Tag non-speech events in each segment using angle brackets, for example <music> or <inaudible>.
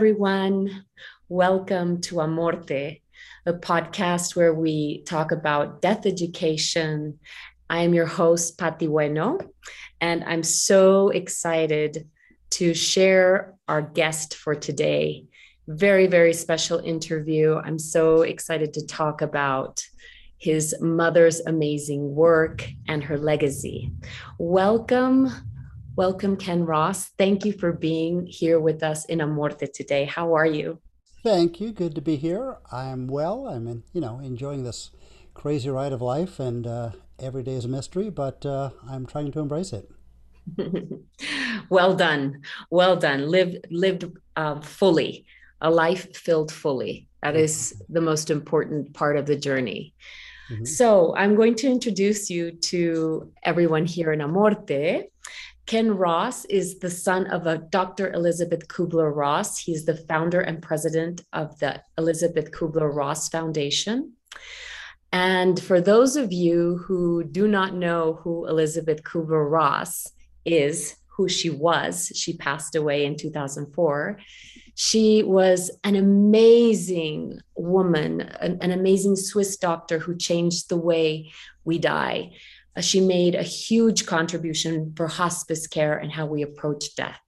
everyone. Welcome to Amorte, a podcast where we talk about death education. I am your host, Pati Bueno, and I'm so excited to share our guest for today. Very, very special interview. I'm so excited to talk about his mother's amazing work and her legacy. Welcome, welcome, Ken Ross. Thank you for being here with us in Amorte today. How are you? Thank you. Good to be here. I'm well. I'm, in, you know, enjoying this crazy ride of life, and uh, every day is a mystery, but uh, I'm trying to embrace it. <laughs> well done, well done. Lived, lived uh, fully, a life filled fully. That is the most important part of the journey. Mm-hmm. So I'm going to introduce you to everyone here in Amorte. Ken Ross is the son of a Dr. Elisabeth Kubler Ross. He's the founder and president of the Elisabeth Kubler Ross Foundation. And for those of you who do not know who Elisabeth Kubler Ross is, who she was, she passed away in 2004. She was an amazing woman, an, an amazing Swiss doctor who changed the way we die. Uh, she made a huge contribution for hospice care and how we approach death.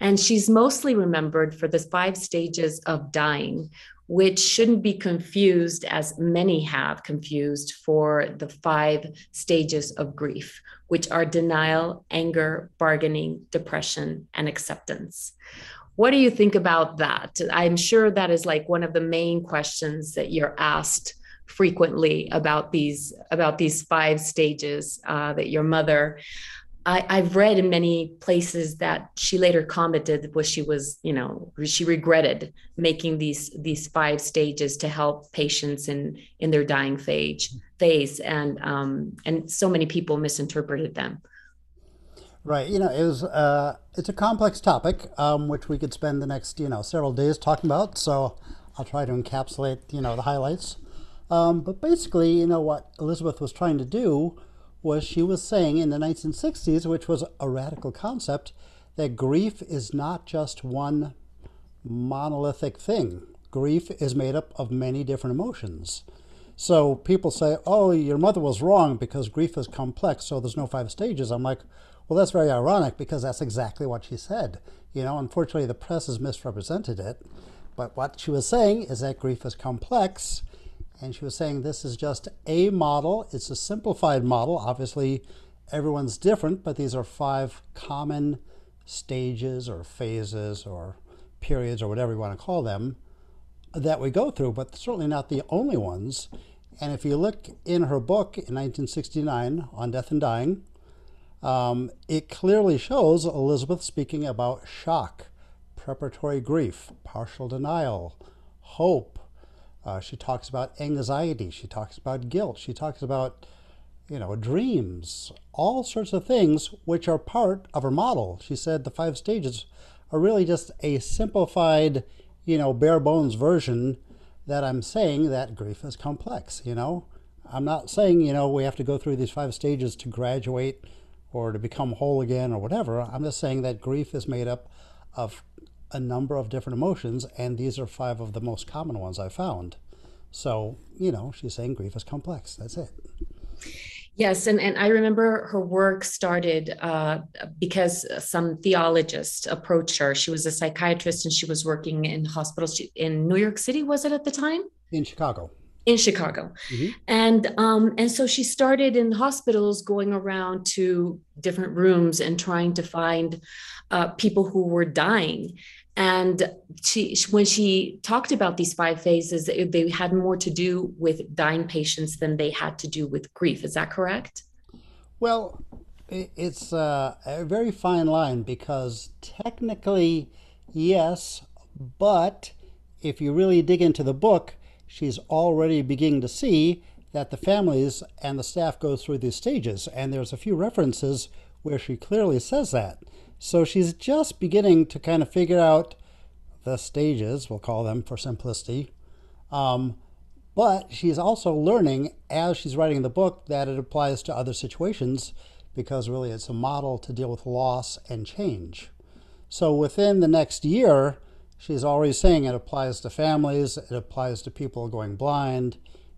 And she's mostly remembered for the five stages of dying, which shouldn't be confused, as many have confused, for the five stages of grief, which are denial, anger, bargaining, depression, and acceptance. What do you think about that? I'm sure that is like one of the main questions that you're asked frequently about these about these five stages uh, that your mother I, have read in many places that she later commented was she was, you know, she regretted making these these five stages to help patients in in their dying phase phase, and um, and so many people misinterpreted them. Right. You know, it was uh, it's a complex topic, um, which we could spend the next you know several days talking about. So I'll try to encapsulate you know the highlights. Um, but basically, you know what Elisabeth was trying to do was she was saying in the 1960s, which was a radical concept, that grief is not just one monolithic thing. Grief is made up of many different emotions. So people say, oh, your mother was wrong because grief is complex, so there's no five stages. I'm like, well, that's very ironic because that's exactly what she said. You know, unfortunately, the press has misrepresented it. But what she was saying is that grief is complex. And she was saying this is just a model. It's a simplified model. Obviously, everyone's different, but these are five common stages or phases or periods or whatever you want to call them that we go through, but certainly not the only ones. And if you look in her book in 1969 on death and dying, um, it clearly shows Elizabeth speaking about shock, preparatory grief, partial denial, hope. Uh, she talks about anxiety. She talks about guilt. She talks about, you know, dreams, all sorts of things which are part of her model. She said the five stages are really just a simplified, you know, bare bones version that I'm saying that grief is complex, you know. I'm not saying, you know, we have to go through these five stages to graduate or to become whole again or whatever. I'm just saying that grief is made up of a number of different emotions, and these are five of the most common ones I found. So, you know, she's saying grief is complex. That's it. Yes, and, and I remember her work started uh, because some theologists approached her. She was a psychiatrist and she was working in hospitals in New York City, was it at the time? In Chicago in Chicago. Mm-hmm. And um, and so she started in hospitals going around to different rooms and trying to find uh, people who were dying. And she, when she talked about these five phases, they had more to do with dying patients than they had to do with grief. Is that correct? Well, it's a, a very fine line because technically, yes, but if you really dig into the book, she's already beginning to see that the families and the staff go through these stages. And there's a few references where she clearly says that. So she's just beginning to kind of figure out the stages, we'll call them for simplicity. Um, but she's also learning as she's writing the book that it applies to other situations because really it's a model to deal with loss and change. So within the next year, she's already saying it applies to families, it applies to people going blind,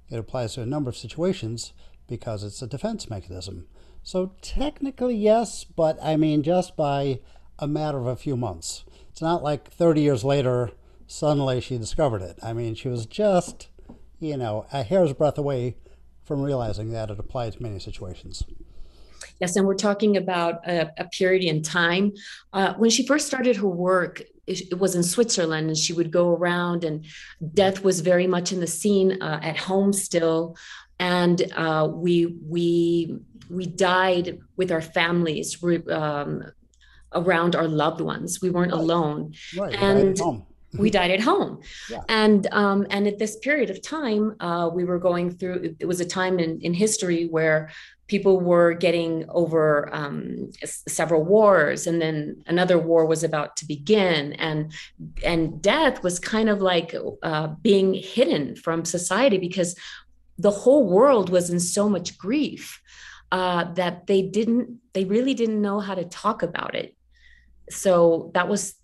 it applies to a number of situations because it's a defense mechanism. So technically, yes, but I mean, just by a matter of a few months. It's not like 30 years later, suddenly she discovered it. I mean, she was just, you know, a hair's breadth away from realizing that it applied to many situations. Yes, and we're talking about a, a period in time. Uh, when she first started her work, it, was in Switzerland, and she would go around, and death was very much in the scene uh, at home still. And uh, we we we died with our families um, around our loved ones. We weren't right. alone, right. and <laughs> we died at home yeah. and um, and at this period of time uh, we were going through it was a time in, in history where people were getting over um, several wars and then another war was about to begin and and death was kind of like uh, being hidden from society because the whole world was in so much grief uh, that they didn't they really didn't know how to talk about it. So that was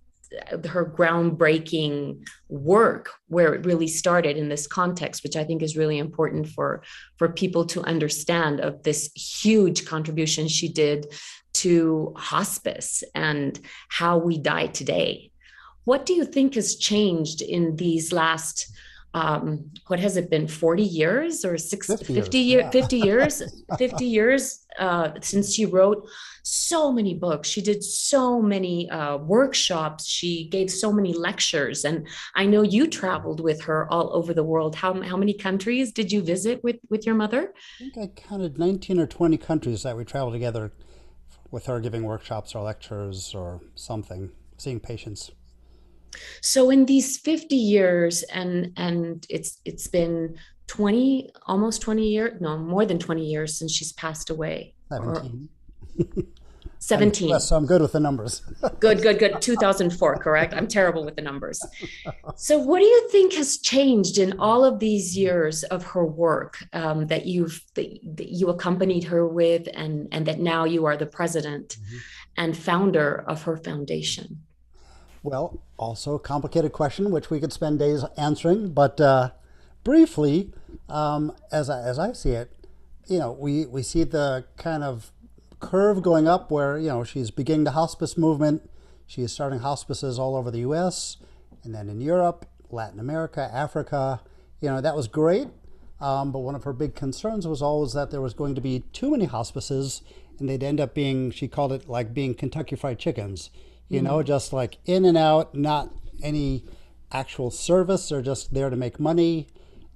her groundbreaking work where it really started in this context which i think is really important for for people to understand of this huge contribution she did to hospice and how we die today. What do you think has changed in these last um, what has it been 40 years or 60, 50, 50 years, yeah. 50 <laughs> years 50 years uh, since she wrote so many books. She did so many uh, workshops. She gave so many lectures. And i know you traveled with her all over the world. How, how many countries did you visit with with your mother? I think i counted 19 or 20 countries that we traveled together with her giving workshops or lectures or something seeing patients so in these 50 years and and it's it's been 20 almost 20 years no more than 20 years since she's passed away. 17 <laughs> 17 yes, so i'm good with the numbers. <laughs> Good good good. 2004 correct? I'm terrible with the numbers. So what do you think has changed in all of these years of her work um, that you've that, you accompanied her with and and that now you are the president mm-hmm. and founder of her foundation well, also a complicated question, which we could spend days answering. But uh, briefly, um, as, I, as I see it, you know, we, we see the kind of curve going up where, you know, she's beginning the hospice movement. She is starting hospices all over the U.S. and then in Europe, Latin America, Africa. You know, that was great. Um, but one of her big concerns was always that there was going to be too many hospices and they'd end up being, she called it like being Kentucky Fried Chickens you mm-hmm. know, just like in and out, not any actual service. They're just there to make money.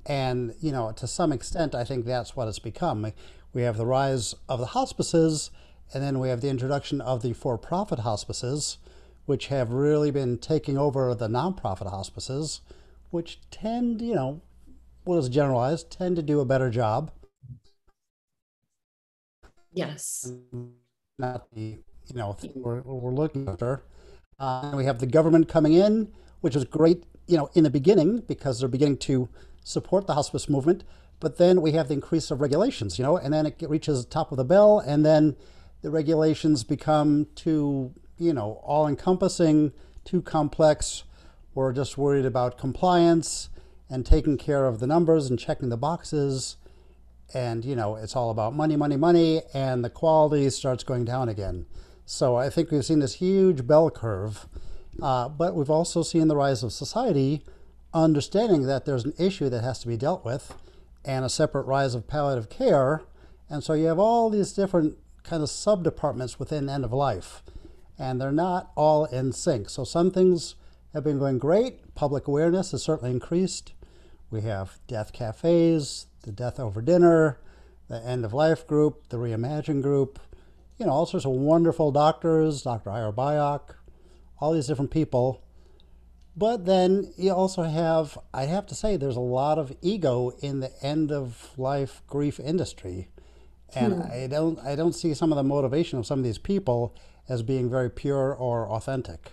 And, you know, to some extent, I think that's what it's become. We have the rise of the hospices, and then we have the introduction of the for profit hospices, which have really been taking over the nonprofit hospices, which tend, you know, what is generalized, tend to do a better job. Yes. Not the you know we're, we're looking after. Uh, we have the government coming in, which is great, you know, in the beginning because they're beginning to support the hospice movement. But then we have the increase of regulations, you know, and then it reaches the top of the bell, and then the regulations become too, you know, all-encompassing, too complex. We're just worried about compliance and taking care of the numbers and checking the boxes and you know it's all about money money money and the quality starts going down again so I think we've seen this huge bell curve, uh, but we've also seen the rise of society understanding that there's an issue that has to be dealt with and a separate rise of palliative care. And so you have all these different kind of sub departments within end of life, and they're not all in sync. So some things have been going great. Public awareness has certainly increased. We have death cafes, the death over dinner, the end of life group, the reimagine group, you know, all sorts of wonderful doctors, Dr. Ira Byock, all these different people. But then you also have, I have to say, there's a lot of ego in the end of life grief industry. And hmm. I don't I don't see some of the motivation of some of these people as being very pure or authentic.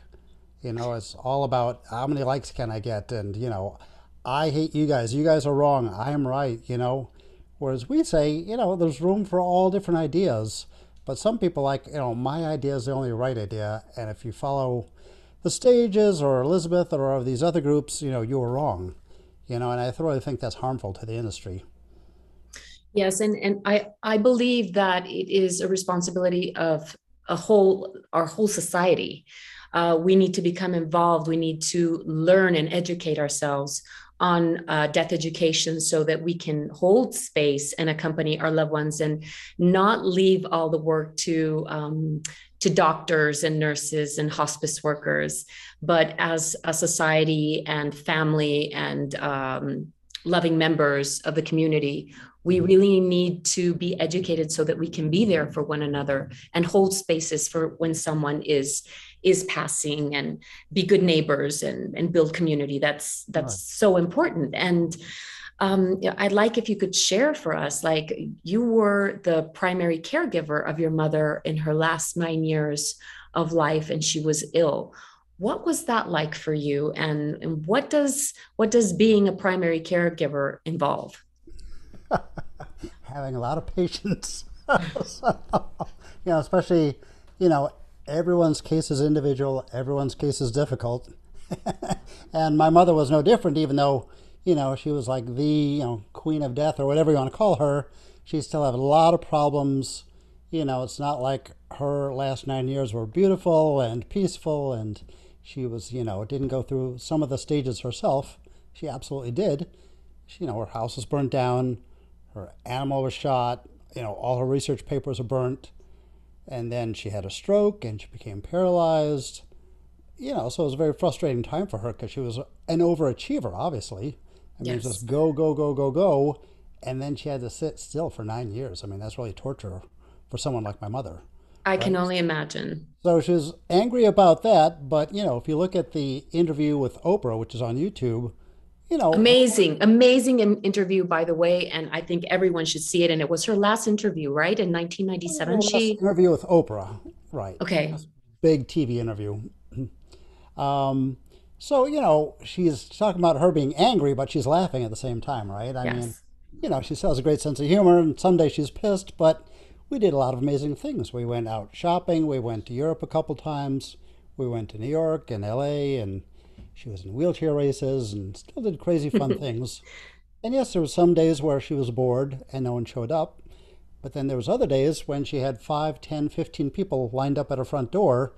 You know, it's all about how many likes can I get and, you know, I hate you guys. You guys are wrong. I am right, you know. Whereas we say, you know, there's room for all different ideas but some people like, you know, my idea is the only right idea. And if you follow the stages or Elisabeth or these other groups, you know, you were wrong. You know, and I really think that's harmful to the industry. Yes, and, and I, I believe that it is a responsibility of a whole our whole society. Uh, we need to become involved. We need to learn and educate ourselves on uh, death education so that we can hold space and accompany our loved ones and not leave all the work to um, to doctors and nurses and hospice workers, but as a society and family and um, loving members of the community, we really need to be educated so that we can be there for one another and hold spaces for when someone is is passing and be good neighbors and and build community that's that's right. so important and um, I'd like if you could share for us, like you were the primary caregiver of your mother in her last nine years of life, and she was ill. What was that like for you, and, and what does what does being a primary caregiver involve? <laughs> Having a lot of patience, <laughs> you know, especially you know everyone's case is individual, everyone's case is difficult, <laughs> and my mother was no different, even though you know, she was like the you know, queen of death or whatever you want to call her. She still had a lot of problems. You know, it's not like her last nine years were beautiful and peaceful and she was, you know, didn't go through some of the stages herself. She absolutely did. She, you know, her house was burnt down, her animal was shot, you know, all her research papers were burnt. And then she had a stroke and she became paralyzed. You know, so it was a very frustrating time for her because she was an overachiever, obviously. I mean, yes. just go, go, go, go, go. And then she had to sit still for nine years. I mean, that's really torture for someone like my mother. I right? can only imagine. So she was angry about that. But, you know, if you look at the interview with Oprah, which is on YouTube, you know. Amazing, amazing interview, by the way. And I think everyone should see it. And it was her last interview, right? In 1997. She interview with Oprah, right. Okay. Big TV interview. <clears throat> Um, so, you know, she's talking about her being angry, but she's laughing at the same time, right? I yes. mean, you know, she still has a great sense of humor, and someday she's pissed, but we did a lot of amazing things. We went out shopping, we went to Europe a couple times, we went to New York and LA, and she was in wheelchair races and still did crazy fun <laughs> things. And yes, there were some days where she was bored and no one showed up. But then there was other days when she had 5, 10, 15 people lined up at her front door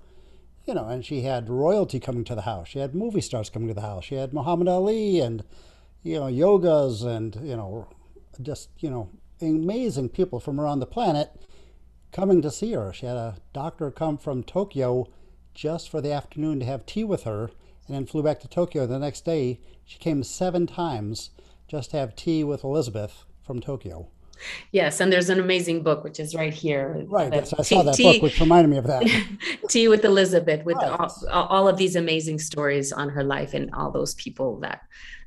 you know, and she had royalty coming to the house. She had movie stars coming to the house. She had Muhammad Ali and, you know, yogas and, you know, just, you know, amazing people from around the planet coming to see her. She had a doctor come from Tokyo just for the afternoon to have tea with her and then flew back to Tokyo the next day. She came seven times just to have tea with Elisabeth from Tokyo. Yes, and there's an amazing book which is right here. Right, I saw that tea, book, which reminded me of that. <laughs> tea with Elisabeth, with right. all, all, of these amazing stories on her life and all those people that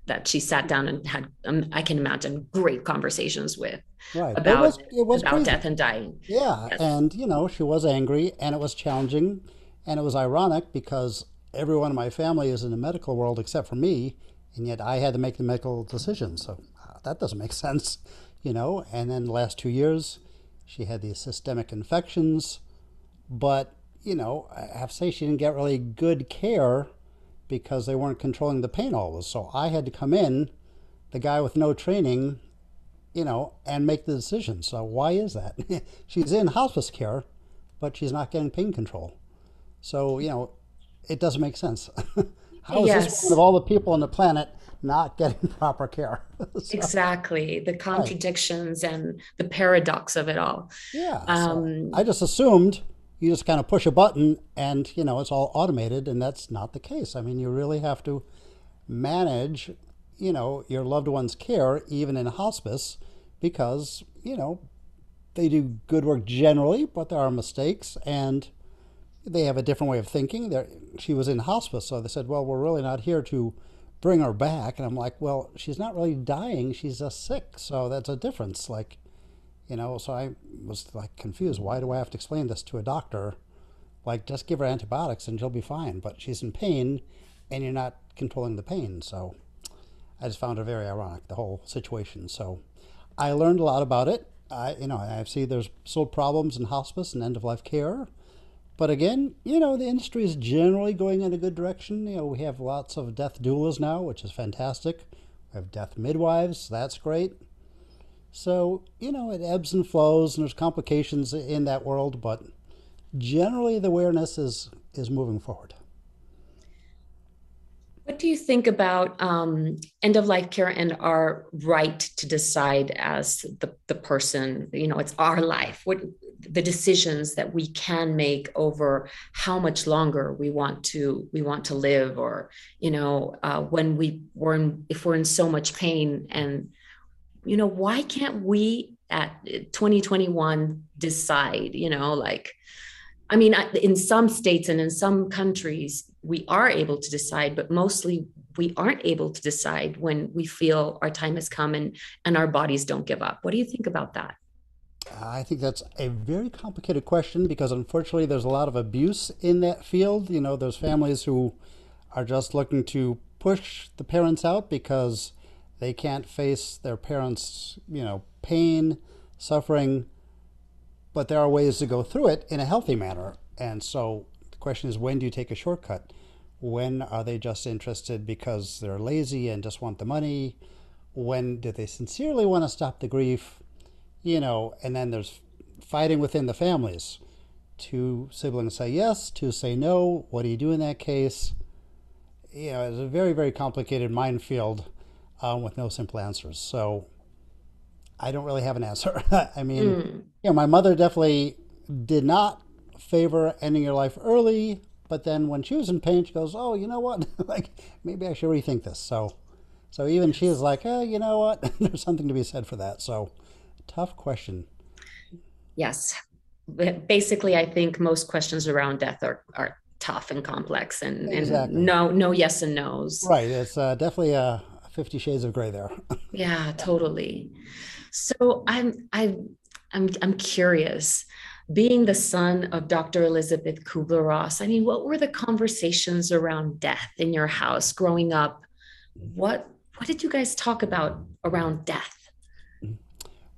that she sat down and had. Um, I can imagine great conversations with. Right, about, it was, it was about death and dying. Yeah, yes. and you know she was angry, and it was challenging, and it was ironic because everyone in my family is in the medical world except for me, and yet I had to make the medical decisions. So uh, that doesn't make <laughs> sense you know, and then the last two years she had these systemic infections. But, you know, I have to say she didn't get really good care because they weren't controlling the pain always. So I had to come in, the guy with no training, you know, and make the decision. So why is that? <laughs> she's in hospice care, but she's not getting pain control. So, you know, it doesn't make sense. <laughs> How is yes. this one of all the people on the planet not getting <laughs> proper care. <laughs> so, exactly. The contradictions right. and the paradox of it all. Yeah. Um, so I just assumed you just kind of push a button and, you know, it's all automated, and that's not the case. I mean, you really have to manage, you know, your loved one's care, even in hospice, because, you know, they do good work generally, but there are mistakes and they have a different way of thinking. They're, she was in hospice, so they said, well, we're really not here to bring her back. And I'm like, well, she's not really dying. She's just sick. So that's a difference. Like, you know, so I was like confused. Why do I have to explain this to a doctor? Like, just give her antibiotics and she'll be fine. But she's in pain and you're not controlling the pain. So I just found it very ironic, the whole situation. So I learned a lot about it. I, you know, I see there's still problems in hospice and end of life care, but again, you know, the industry is generally going in a good direction. You know, we have lots of death doulas now, which is fantastic. We have death midwives, that's great. So, you know, it ebbs and flows and there's complications in that world, but generally the awareness is is moving forward. What do you think about um, end of life care and our right to decide as the, the person? You know, it's our life. What the decisions that we can make over how much longer we want to we want to live, or you know, uh, when we were in, if we're in so much pain, and you know, why can't we at 2021 decide? You know, like I mean, in some states and in some countries, we are able to decide, but mostly we aren't able to decide when we feel our time has come and, and our bodies don't give up. What do you think about that? I think that's a very complicated question because unfortunately there's a lot of abuse in that field. You know, there's families who are just looking to push the parents out because they can't face their parents, you know, pain, suffering, but there are ways to go through it in a healthy manner. And so the question is when do you take a shortcut? When are they just interested because they're lazy and just want the money? When do they sincerely want to stop the grief? You know, and then there's fighting within the families. Two siblings say yes, two say no. What do you do in that case? You know, it's a very, very complicated minefield um, with no simple answers. So I don't really have an answer. <laughs> I mean, mm. you know, my mother definitely did not favor ending your life early, but then when she was in pain, she goes, "Oh, you know what? <laughs> like maybe I should rethink this." So, so even she is like, "Oh, you know what? <laughs> There's something to be said for that." So, tough question. Yes, basically, I think most questions around death are are tough and complex, and, exactly. and no, no, yes and nos. Right. It's uh, definitely a Fifty Shades of Grey there. <laughs> yeah, totally. So I'm I'm I'm I'm curious. Being the son of Dr. Elisabeth Kubler Ross, I mean, what were the conversations around death in your house growing up? What what did you guys talk about around death?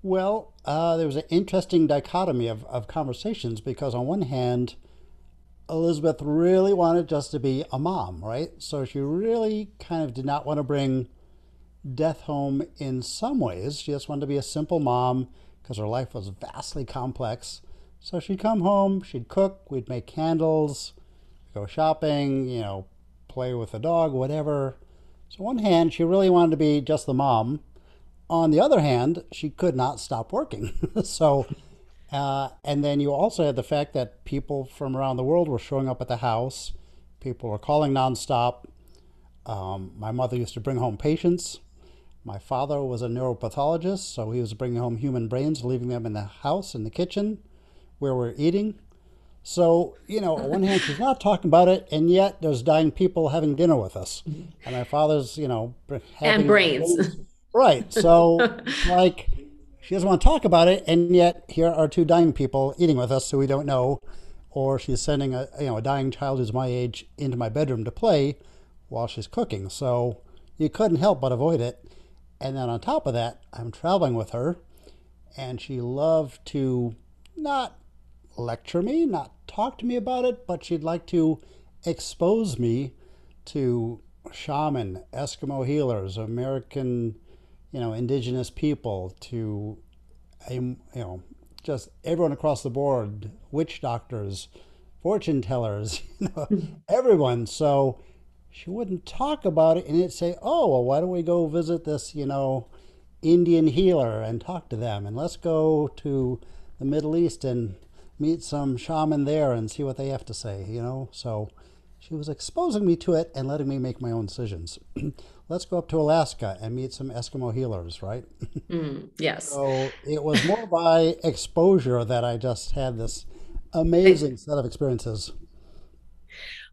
Well, uh, there was an interesting dichotomy of, of conversations because, on one hand, Elizabeth really wanted just to be a mom, right? So she really kind of did not want to bring death home in some ways. She just wanted to be a simple mom because her life was vastly complex. So she'd come home, she'd cook, we'd make candles, go shopping, you know, play with the dog, whatever. So, on one hand, she really wanted to be just the mom. On the other hand, she could not stop working. <laughs> so, uh, and then you also had the fact that people from around the world were showing up at the house. People were calling nonstop. Um, my mother used to bring home patients my father was a neuropathologist, so he was bringing home human brains, leaving them in the house, in the kitchen, where we're eating. So, you know, on one hand, she's not talking about it, and yet there's dying people having dinner with us. And my father's, you know, and brains. brains. Right. So, <laughs> like, she doesn't want to talk about it, and yet here are two dying people eating with us who we don't know. Or she's sending a, you know, a dying child who's my age into my bedroom to play while she's cooking. So you couldn't help but avoid it. And then on top of that, I'm traveling with her, and she loved to not lecture me, not talk to me about it, but she'd like to expose me to shaman, Eskimo healers, American, you know, indigenous people, to, you know, just everyone across the board, witch doctors, fortune tellers, <laughs> you know, <laughs> everyone. So she wouldn't talk about it and it'd say, oh, well, why don't we go visit this, you know, Indian healer and talk to them? And let's go to the Middle East and meet some shaman there and see what they have to say, you know? So she was exposing me to it and letting me make my own decisions. <clears throat> let's go up to Alaska and meet some Eskimo healers, right? <laughs> Mm, yes. so it was more by exposure that I just had this amazing set of experiences.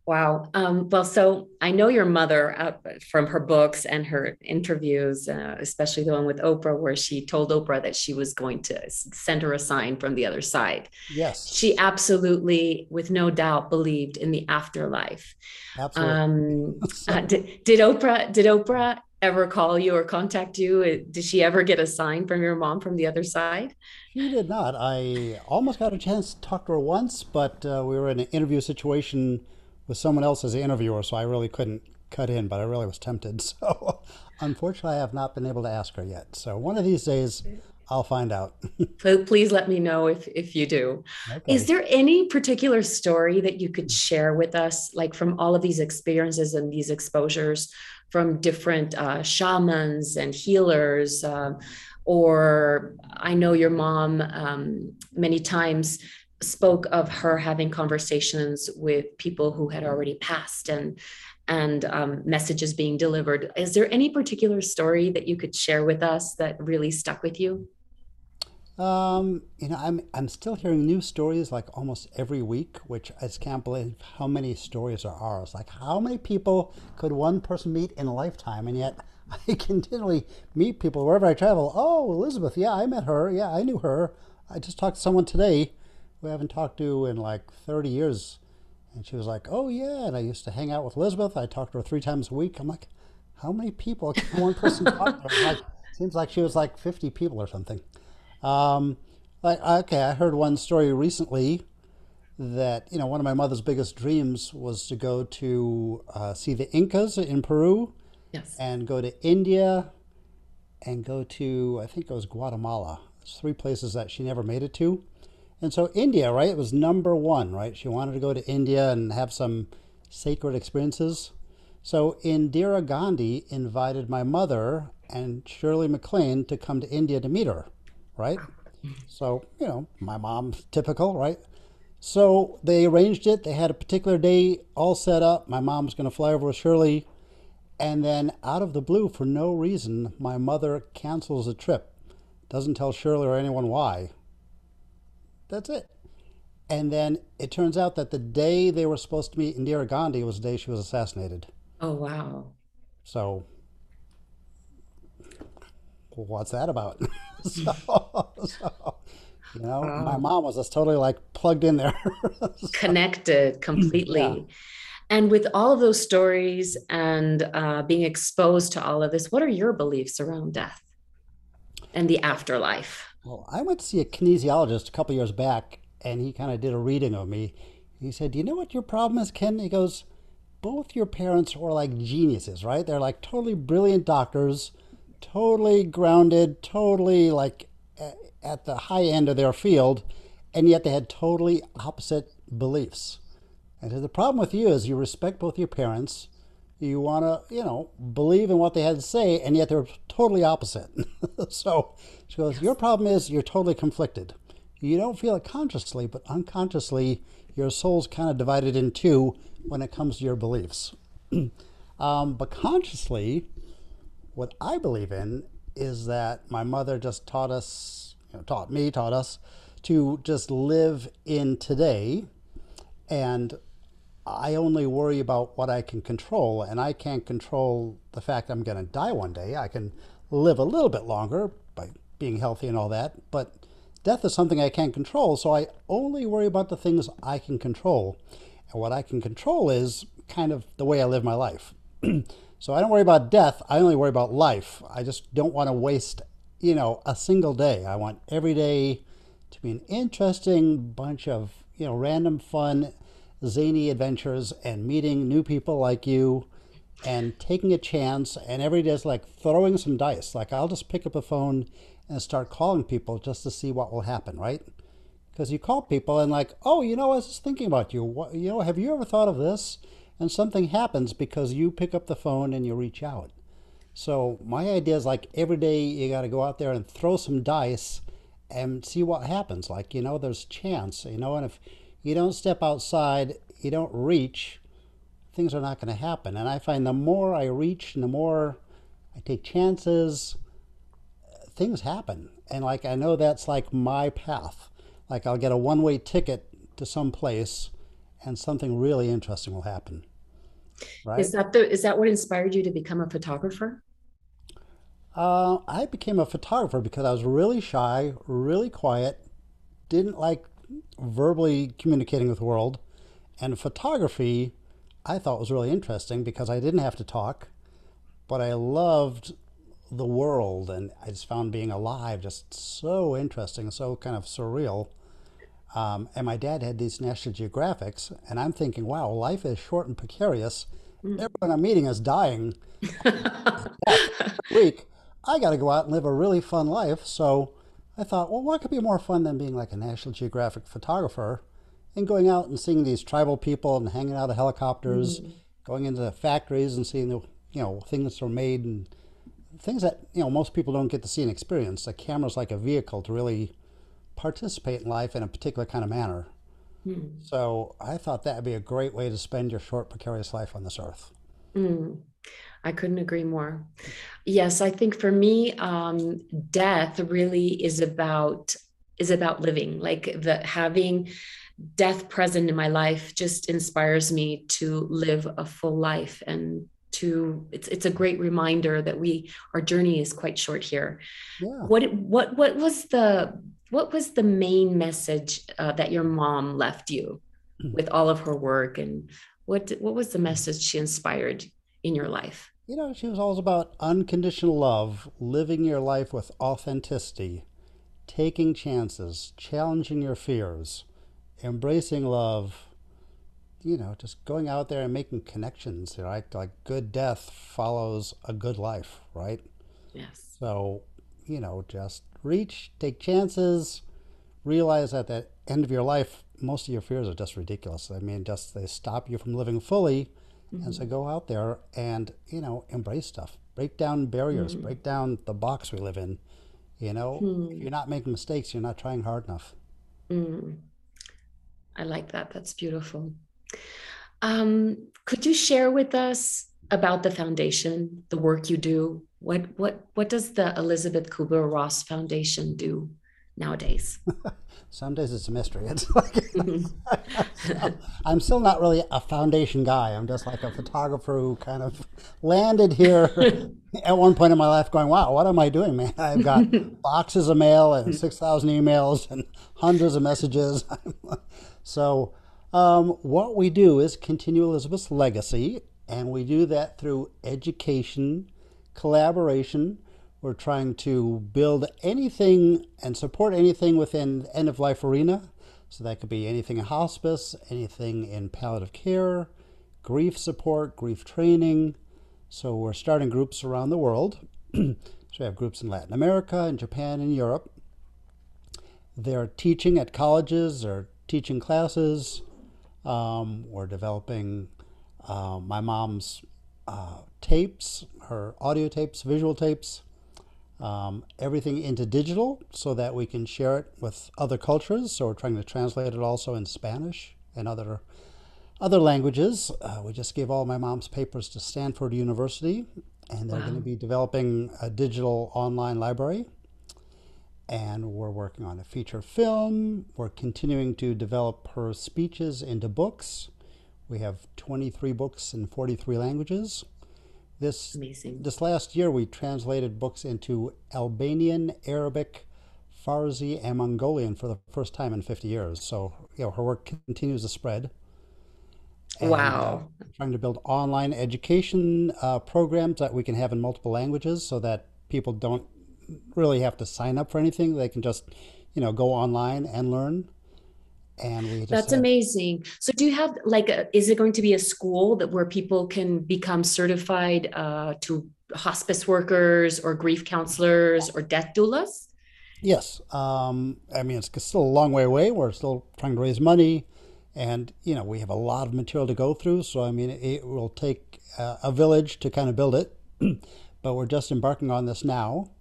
Wow. Um, well, so I know your mother uh, from her books and her interviews, uh, especially the one with Oprah, where she told Oprah that she was going to send her a sign from the other side. Yes. She absolutely, with no doubt, believed in the afterlife. Absolutely. Um, uh, did, did Oprah? Did Oprah ever call you or contact you? Did she ever get a sign from your mom from the other side? She did not. I almost got a chance to talk to her once, but uh, we were in an interview situation with someone else as the interviewer, so I really couldn't cut in, but I really was tempted. <laughs> So unfortunately, I have not been able to ask her yet. So one of these days, I'll find out. <laughs> Please let me know if if you do. Okay. Is there any particular story that you could share with us, like from all of these experiences and these exposures from different uh, shamans and healers? Um, or I know your mom um, many times spoke of her having conversations with people who had already passed and and um, messages being delivered. Is there any particular story that you could share with us that really stuck with you? Um, you know, I'm I'm still hearing new stories like almost every week, which I just can't believe how many stories are. It's like how many people could one person meet in a lifetime, and yet <laughs> I continually meet people wherever I travel. Oh, Elisabeth, yeah, I met her. Yeah, I knew her. I just talked to someone today who I haven't talked to in like 30 years, and she was like, "Oh yeah," and I used to hang out with Elisabeth. I talked to her three times a week. I'm like, how many people can one person talk to? Like, <laughs> seems like she was like 50 people or something. Um, like, okay, I heard one story recently that, you know, one of my mother's biggest dreams was to go to uh, see the Incas in Peru. Yes. And go to India and go to, I think it was Guatemala. There's three places that she never made it to. And so India, right, it was number one, right? She wanted to go to India and have some sacred experiences. So Indira Gandhi invited my mother and Shirley MacLaine to come to India to meet her right? So, you know, my mom, typical, right? So they arranged it. They had a particular day all set up. My mom was going to fly over with Shirley. And then, out of the blue, for no reason, my mother cancels the trip. Doesn't tell Shirley or anyone why. That's it. And then it turns out that the day they were supposed to meet Indira Gandhi was the day she was assassinated. Oh, wow. So, what's that about? <laughs> so, so, you know, my mom was just totally like plugged in there, <laughs> so, connected completely. Yeah. And with all of those stories and uh, being exposed to all of this, what are your beliefs around death and the afterlife? Well, I went to see a kinesiologist a couple years back, and he kind of did a reading of me. He said, "Do you know what your problem is, Ken?" He goes, "Both your parents were like geniuses, right? They're like totally brilliant doctors." totally grounded, totally like at the high end of their field, and yet they had totally opposite beliefs. And the problem with you is you respect both your parents, you want to, you know, believe in what they had to say, and yet they're totally opposite. <laughs> so she goes, yes. Your problem is you're totally conflicted. You don't feel it consciously, but unconsciously, your soul's kind of divided in two when it comes to your beliefs. <clears throat> um, but consciously, what I believe in is that my mother just taught us, you know, taught me, taught us to just live in today. And I only worry about what I can control, and I can't control the fact I'm going to die one day. I can live a little bit longer by being healthy and all that, but death is something I can't control, so I only worry about the things I can control. And what I can control is kind of the way I live my life. <clears throat> So I don't worry about death. I only worry about life. I just don't want to waste, you know, a single day. I want every day to be an interesting bunch of, you know, random fun, zany adventures and meeting new people like you and taking a chance. And every day is like throwing some dice. Like I'll just pick up a phone and start calling people just to see what will happen, right? Because you call people and like, oh, you know, I was just thinking about you. What, you know, have you ever thought of this? and something happens because you pick up the phone and you reach out. So my idea is like every day you got to go out there and throw some dice and see what happens. Like, you know, there's chance, you know, and if you don't step outside, you don't reach, things are not going to happen. And I find the more I reach and the more I take chances, things happen. And like, I know that's like my path. Like, I'll get a one way ticket to some place and something really interesting will happen. Right? Is that the is that what inspired you to become a photographer? Uh, I became a photographer because I was really shy, really quiet, didn't like verbally communicating with the world, and photography I thought was really interesting because I didn't have to talk, but I loved the world, and I just found being alive just so interesting, so kind of surreal. Um, and my dad had these National Geographics, and I'm thinking, wow, life is short and precarious. Everyone I'm meeting is dying <laughs> week. I got to go out and live a really fun life. So I thought, well, what could be more fun than being like a National Geographic photographer and going out and seeing these tribal people and hanging out of helicopters, going into the factories and seeing the you know things that are made and things that you know most people don't get to see and experience. The camera's like a vehicle to really participate in life in a particular kind of manner. So I thought that would be a great way to spend your short, precarious life on this earth. Mm, I couldn't agree more. Yes, I think for me, um, death really is about is about living. Like the having death present in my life just inspires me to live a full life and to it's it's a great reminder that we our journey is quite short here. Yeah. What what what was the what was the main message uh, that your mom left you with all of her work and what what was the message she inspired in your life? You know, she was always about unconditional love, living your life with authenticity, taking chances, challenging your fears, embracing love, you know, just going out there and making connections, right? Like good death follows a good life, right? Yes. So, you know, just reach, take chances, realize at the end of your life, most of your fears are just ridiculous. I mean, just they stop you from living fully. And so go out there and, you know, embrace stuff, break down barriers, break down the box we live in. You know, if you're not making mistakes, you're not trying hard enough. Mm, I like that. That's beautiful. Um, could you share with us about the foundation, the work you do? What what what does the Elisabeth Kubler Ross Foundation do nowadays? <laughs> Some days it's a mystery. <laughs> It's like <laughs> I'm still not really a foundation guy. I'm just like a photographer who kind of landed here <laughs> at one point in my life going, wow, what am I doing, man? I've got boxes of mail and 6,000 emails and hundreds of messages. so, um, what we do is continue Elisabeth's legacy, and we do that through education, collaboration. We're trying to build anything and support anything within the end of life arena. So that could be anything in hospice, anything in palliative care, grief support, grief training. So we're starting groups around the world. <clears throat> so we have groups in Latin America and Japan and Europe. They're teaching at colleges or teaching classes. Um, we're developing uh, my mom's uh, tapes, her audio tapes, visual tapes, um, everything into digital so that we can share it with other cultures. So we're trying to translate it also in Spanish and other other languages. Uh, we just gave all my mom's papers to Stanford University, and they're wow. going to be developing a digital online library. And we're working on a feature film. We're continuing to develop her speeches into books. We have 23 books in 43 languages. This Amazing. this last year, we translated books into Albanian, Arabic, Farsi, and Mongolian for the first time in 50 years. So, you know, her work continues to spread. And, wow. Uh, trying to build online education uh, programs that we can have in multiple languages so that people don't really have to sign up for anything. They can just, you know, go online and learn and we that's have, amazing. So do you have like a, is it going to be a school that where people can become certified uh, to hospice workers or grief counselors or death doulas? Yes um, i mean it's still a long way away. We're still trying to raise money and you know we have a lot of material to go through. So i mean it will take uh, a village to kind of build it <clears throat> but we're just embarking on this now.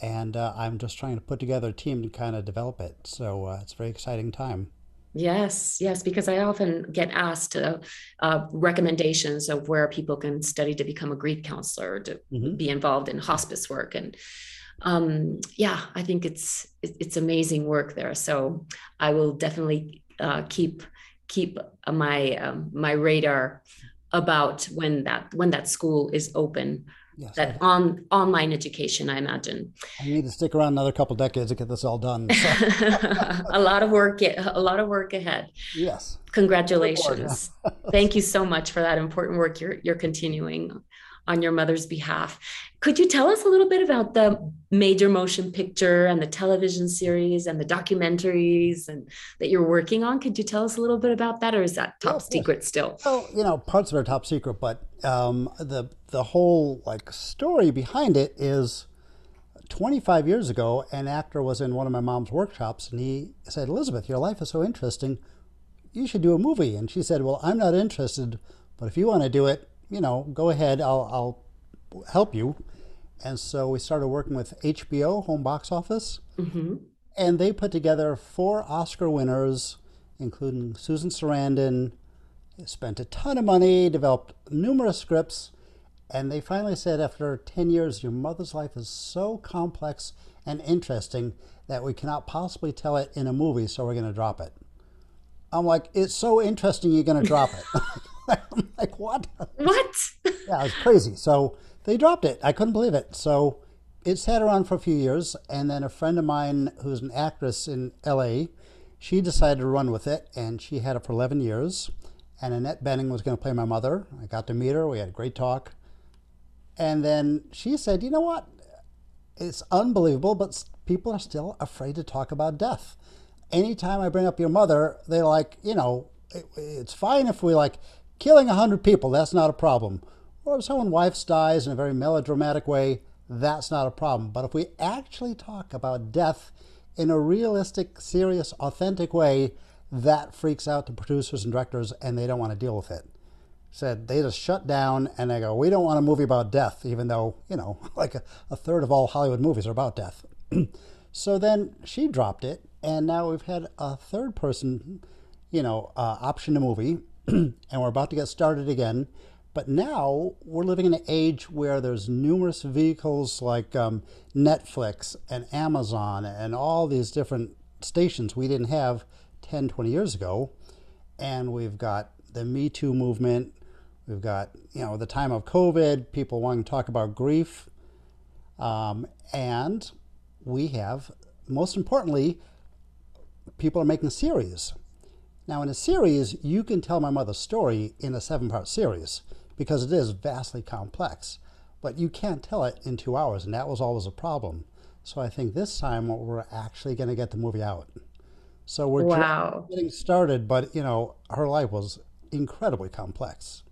And uh, i'm just trying to put together a team to kind of develop it. So uh, it's a very exciting time Yes, yes, because I often get asked uh, uh, recommendations of where people can study to become a grief counselor, to mm-hmm. be involved in hospice work, and um, yeah, I think it's it's amazing work there. So I will definitely uh, keep keep my um, my radar about when that when that school is open Yes, that on online education, I imagine. I need to stick around another couple decades to get this all done. So. <laughs> a lot of work, a lot of work ahead. Yes. Congratulations. <laughs> Thank you so much for that important work you're you're continuing on your mother's behalf. Could you tell us a little bit about the major motion picture and the television series and the documentaries and that you're working on? Could you tell us a little bit about that, or is that top secret still? Well, you know, parts of it are top secret, but um, the the whole like story behind it is 25 years ago. An actor was in one of my mom's workshops, and he said, "Elisabeth, your life is so interesting. You should do a movie." And she said, "Well, I'm not interested, but if you want to do it, you know, go ahead. I'll, I'll help you." And so we started working with HBO, Home Box Office. Mm-hmm. And they put together four Oscar winners, including Susan Sarandon, spent a ton of money, developed numerous scripts. And they finally said, after 10 years, your mother's life is so complex and interesting that we cannot possibly tell it in a movie, so we're going to drop it. I'm like, it's so interesting, you're going to drop it. <laughs> I'm like, what? What? <laughs> yeah, it's crazy. So they dropped it. I couldn't believe it. So it sat around for a few years, and then a friend of mine who's an actress in LA, she decided to run with it, and she had it for 11 years. And Annette Bening was going to play my mother. I got to meet her. We had a great talk. And then she said, you know what? It's unbelievable, but people are still afraid to talk about death. Anytime I bring up your mother, they're like, you know, it, it's fine if we like killing 100 people, that's not a problem or if someone's wife dies in a very melodramatic way, that's not a problem. But if we actually talk about death in a realistic, serious, authentic way, that freaks out the producers and directors and they don't want to deal with it. Said they just shut down and they go, We don't want a movie about death, even though, you know, <laughs> like a, a third of all Hollywood movies are about death. <clears throat> so then she dropped it, and now we've had a third person, you know, uh, option a movie, <clears throat> and we're about to get started again. But now we're living in an age where there's numerous vehicles like um, Netflix and Amazon and all these different stations we didn't have 10, 20 years ago. And we've got the Me Too movement. We've got, you know, the time of COVID, people wanting to talk about grief. Um, and we have, most importantly, people are making series. Now, in a series, you can tell my mother's story in a seven part series because it is vastly complex. But you can't tell it in two hours, and that was always a problem. So I think this time we're actually going to get the movie out. So we're wow. getting started, but you know, her life was incredibly complex.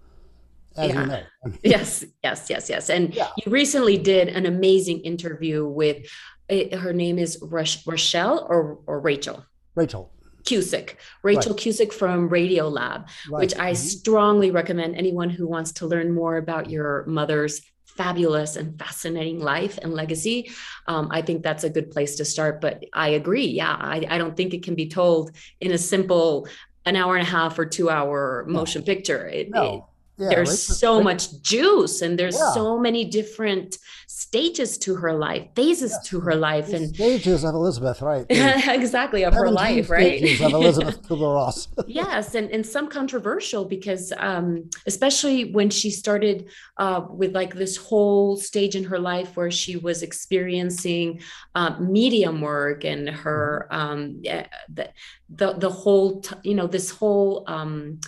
As yeah. you know. <laughs> yes, yes, yes, yes. And yeah. you recently did an amazing interview with eh, her name is Rochelle or, or Rachel? Rachel. Cusick, Rachel right. Cusick from Radiolab, right. which I mm-hmm. strongly recommend anyone who wants to learn more about your mother's fabulous and fascinating life and legacy. Um, I think that's a good place to start. But I agree. Yeah, I, I don't think it can be told in a simple an hour and a half or two hour motion no. picture. It, no. Yeah, there's so much juice and there's yeah. so many different stages to her life phases yes. to her life and stages of elisabeth right <laughs> exactly of her life right of elisabeth <laughs> kubler-ross <laughs> yes and, and some controversial because um, especially when she started uh, with like this whole stage in her life where she was experiencing uh, medium work and her mm-hmm. um, the, the the whole t- you know this whole um,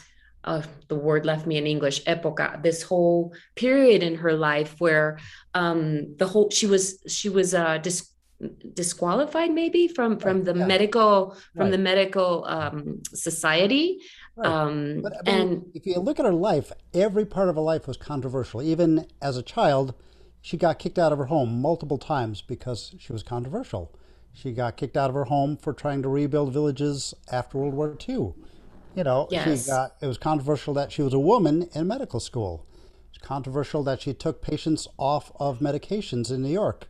uh, the word left me in English, epoca, this whole period in her life where um, the whole she was she was uh, dis- disqualified maybe from from the yeah. medical from right. the medical um, society. Right. Um, but, I mean, and if you look at her life, every part of her life was controversial. Even as a child, she got kicked out of her home multiple times because she was controversial. She got kicked out of her home for trying to rebuild villages after World War II. You know, yes. she got it was controversial that she was a woman in medical school. It's controversial that she took patients off of medications in New York.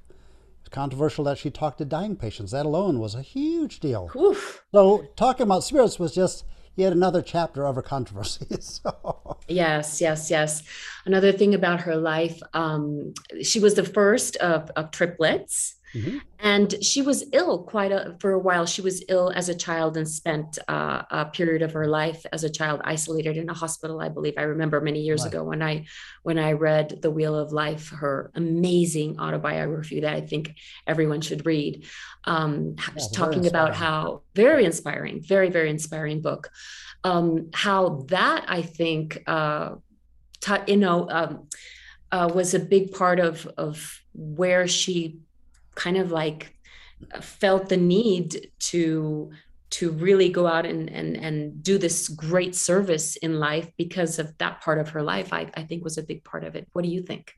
It's controversial that she talked to dying patients. That alone was a huge deal. Oof. So talking about spirits was just yet another chapter of her controversy. <laughs> so. Yes, yes, yes. Another thing about her life, um, she was the first of, of triplets. Mm-hmm. And she was ill quite a, for a while. She was ill as a child and spent uh, a period of her life as a child isolated in a hospital. I believe I remember many years right. ago when I when I read The Wheel of Life, her amazing autobiography that I think everyone should read, um, yeah, talking about how very inspiring, very very inspiring book. Um, how that I think, uh, t- you know. Um, uh, was a big part of of where she kind of like felt the need to to really go out and and and do this great service in life because of that part of her life i, I think was a big part of it. What do you think?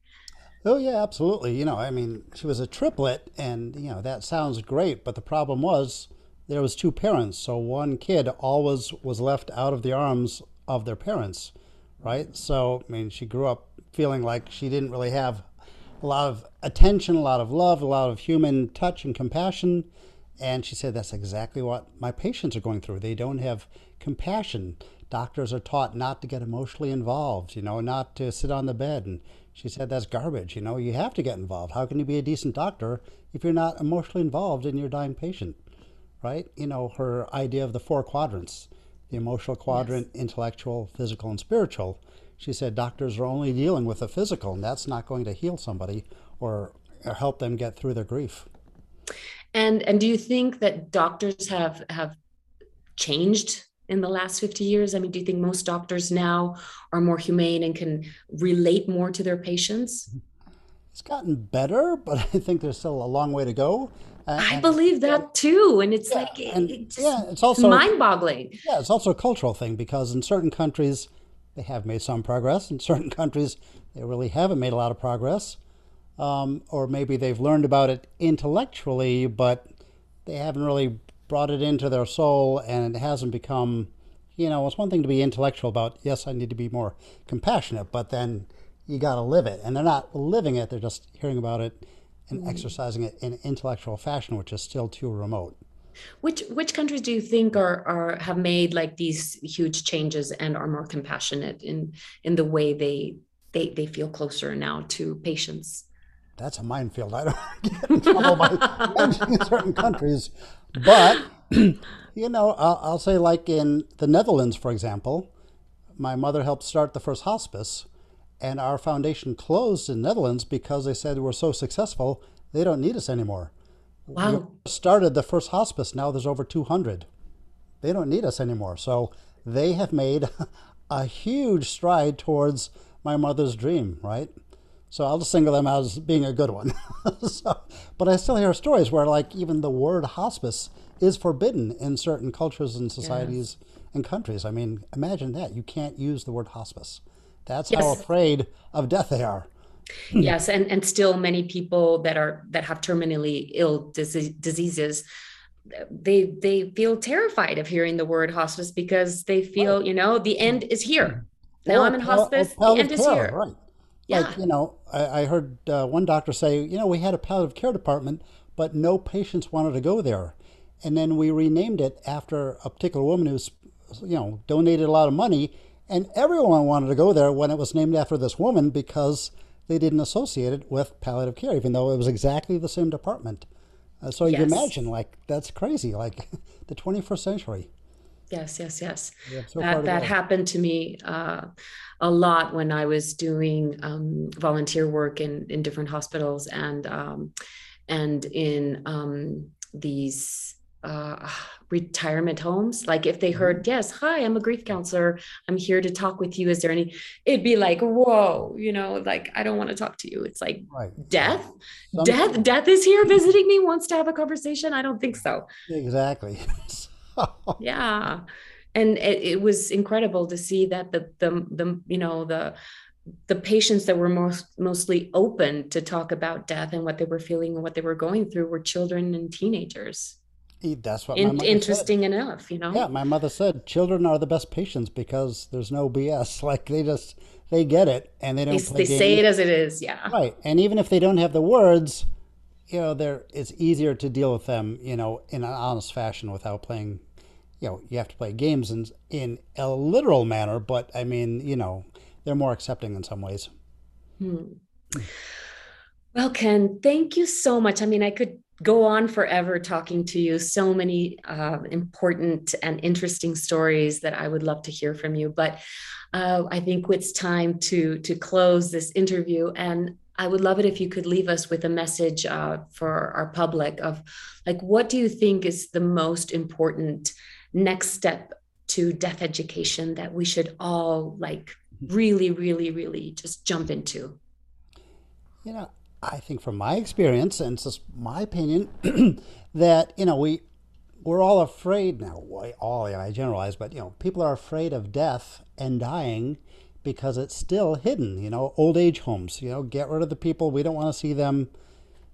Oh yeah absolutely. You know i mean she was a triplet and you know that sounds great but the problem was there was two parents. So one kid always was left out of the arms of their parents right? So i mean she grew up feeling like she didn't really have a lot of attention a lot of love a lot of human touch and compassion and she said that's exactly what my patients are going through they don't have compassion doctors are taught not to get emotionally involved you know not to sit on the bed and she said that's garbage you know you have to get involved how can you be a decent doctor if you're not emotionally involved in your dying patient right? You know, her idea of the four quadrants the emotional quadrant, yes. intellectual, physical, and spiritual. She said doctors are only dealing with the physical, and that's not going to heal somebody or, or help them get through their grief. And and do you think that doctors have have changed in the last 50 years? I mean, do you think most doctors now are more humane and can relate more to their patients? Mm-hmm. It's gotten better, but <laughs> I think there's still a long way to go. I believe that too, and it's yeah, like and, it's, yeah, it's also mind-boggling. Yeah, it's also a cultural thing because in certain countries they have made some progress. In certain <laughs> countries they really haven't made a lot of progress, um, or maybe they've learned about it intellectually, but they haven't really brought it into their soul, and it hasn't become. You know, it's one thing to be intellectual about. Yes, I need to be more compassionate, but then you got to live it, and they're not living it; they're just hearing about it and mm. exercising it in intellectual fashion, which is still too remote. Which which countries do you think are are have made like these huge changes and are more compassionate in in the way they they they feel closer now to patients? That's a minefield. I don't <laughs> get in trouble by <laughs> mentioning certain countries, but <clears throat> you know, I'll, I'll say like in the Netherlands, for example, my mother helped start the first hospice and our foundation closed in Netherlands because they said we're so successful they don't need us anymore. Wow. We started the first hospice. Now there's over 200. They don't need us anymore. So they have made <laughs> a huge stride towards my mother's dream, right? So I'll just single them out as being a good one. <laughs> so, but I still hear stories where, like, even the word hospice is forbidden in certain cultures and societies yes. and countries. I mean, imagine that. You can't use the word hospice. That's yes. how afraid of death they are. Yes, and and still many people that are that have terminally ill disease, diseases they they feel terrified of hearing the word hospice because they feel right. you know the end is here. Now or i'm in hospice the end is here. right. Yeah. like you know i, I heard uh, one doctor say you know we had a palliative care department but no patients wanted to go there. And then we renamed it after a particular woman who's you know donated a lot of money and everyone wanted to go there when it was named after this woman because they didn't associate it with palliative care, even though it was exactly the same department. Uh, so yes. you imagine, like, that's crazy, like <laughs> the 21st century. Yes, yes, yes. So that that happened to me uh, a lot when I was doing um, volunteer work in in different hospitals and um, and in um, these uh, <sighs> retirement homes. Like if they mm-hmm. heard, yes, hi, I'm a grief counselor. I'm here to talk with you. Is there any? It'd be like, whoa, you know, like I don't want to talk to you. It's like right. death, Some death, death is here visiting me, wants to have a conversation. I don't think so. Exactly. <laughs> yeah, and it, it was incredible to see that the the the you know the the patients that were most mostly open to talk about death and what they were feeling and what they were going through were children and teenagers that's what In, interesting said. enough, you know. Yeah, my mother said children are the best patients because there's no BS. <laughs> Like they just they get it and they don't. They, they say it as it is. Yeah. Right, and even if they don't have the words, you know, there it's easier to deal with them, you know, in an honest fashion without playing. You know, you have to play games in in a literal manner, but I mean, you know, they're more accepting in some ways. Hmm. Well, Ken, thank you so much. I mean, I could go on forever talking to you. So many uh, important and interesting stories that I would love to hear from you. But uh, I think it's time to to close this interview. And I would love it if you could leave us with a message uh, for our public of like, what do you think is the most important next step to death education that we should all like really, really, really just jump into? You know, I think from my experience, and just my opinion, <clears throat> that, you know, we, we're all afraid now, all, I generalize, but, you know, people are afraid of death and dying because it's still hidden, you know, old age homes, you know, get rid of the people. We don't want to see them,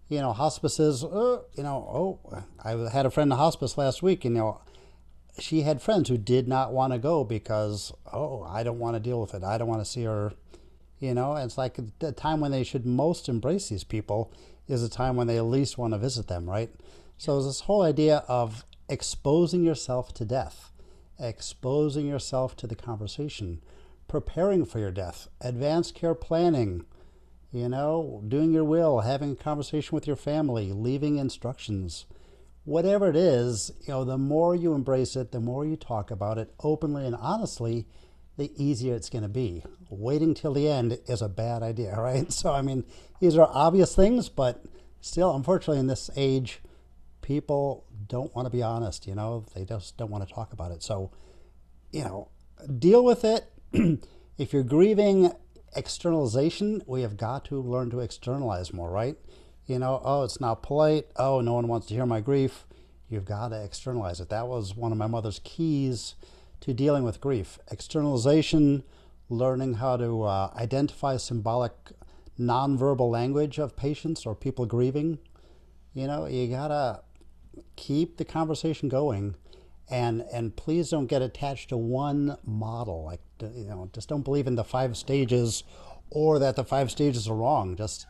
you know, hospices, uh, you know, oh, I had a friend in the hospice last week, and, you know, she had friends who did not want to go because, oh, I don't want to deal with it. I don't want to see her you know, it's like the time when they should most embrace these people is a time when they least want to visit them, right? So this whole idea of exposing yourself to death, exposing yourself to the conversation, preparing for your death, advanced care planning, you know, doing your will, having a conversation with your family, leaving instructions, whatever it is, you know, the more you embrace it, the more you talk about it openly and honestly, the easier it's going to be. Waiting till the end is a bad idea, <laughs> right? So, I mean, these are obvious things, but still, unfortunately, in this age, people don't want to be honest, you know, they just don't want to talk about it. So, you know, deal with it. <clears throat> if you're grieving externalization, we have got to learn to externalize more, right? You know, oh, it's not polite. Oh, no one wants to hear my grief. You've got to externalize it. That was one of my mother's keys to dealing with grief. Externalization, learning how to uh, identify symbolic nonverbal language of patients or people grieving. You know, you gotta keep the conversation going and and please don't get attached to one model like you know just don't believe in the five stages or that the five stages are wrong just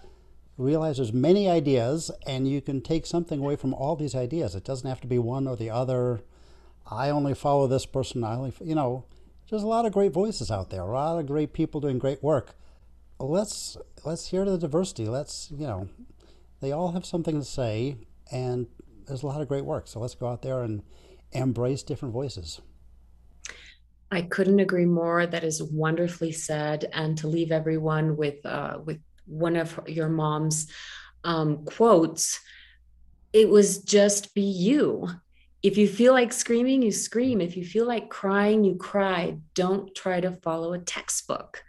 realize there's many ideas and you can take something away from all these ideas it doesn't have to be one or the other I only follow this person. I only, you know, there's a lot of great voices out there, a lot of great people doing great work. Let's let's hear the diversity. Let's, you know, they all have something to say, and there's a lot of great work. So let's go out there and embrace different voices. I couldn't agree more. That is wonderfully said. And to leave everyone with uh, with one of your mom's um, quotes, it was just be you if you feel like screaming, you scream. If you feel like crying, you cry. Don't try to follow a textbook.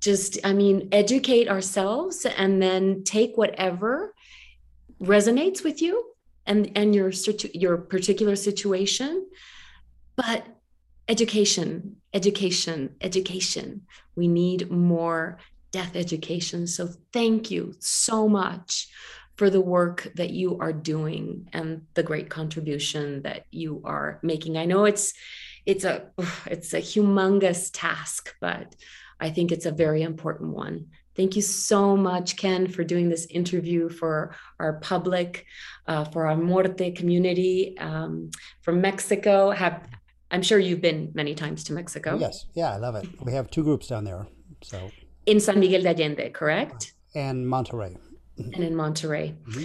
Just, I mean, educate ourselves and then take whatever resonates with you and and your your particular situation. But education, education, education. We need more death education. So thank you so much for the work that you are doing and the great contribution that you are making. I know it's it's a <sighs> it's a humongous task, but I think it's a very important one. Thank you so much, Ken, for doing this interview for our public, uh, for our Morte community um, from Mexico. Have I'm sure you've been many times to Mexico. Yes, yeah, I love it. We have two groups down there, so in San Miguel de Allende, correct? And Monterrey. And in Monterrey. Mm-hmm.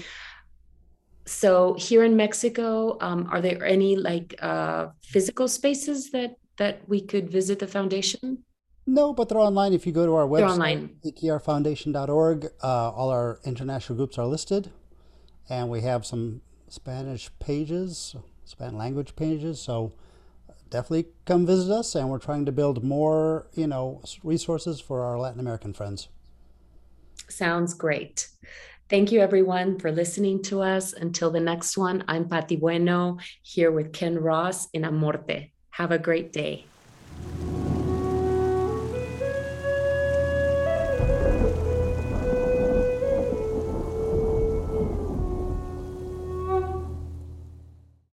So here in Mexico, um, are there any like uh, physical spaces that that we could visit the foundation? No, but they're online. If you go to our website, ekrfoundation.org, uh, all our international groups are listed, and we have some Spanish pages, Spanish language pages. So definitely come visit us, and we're trying to build more, you know, resources for our Latin American friends. Sounds great. Thank you, everyone, for listening to us. Until the next one, I'm Patti Bueno here with Ken Ross in Amorte. Have a great day.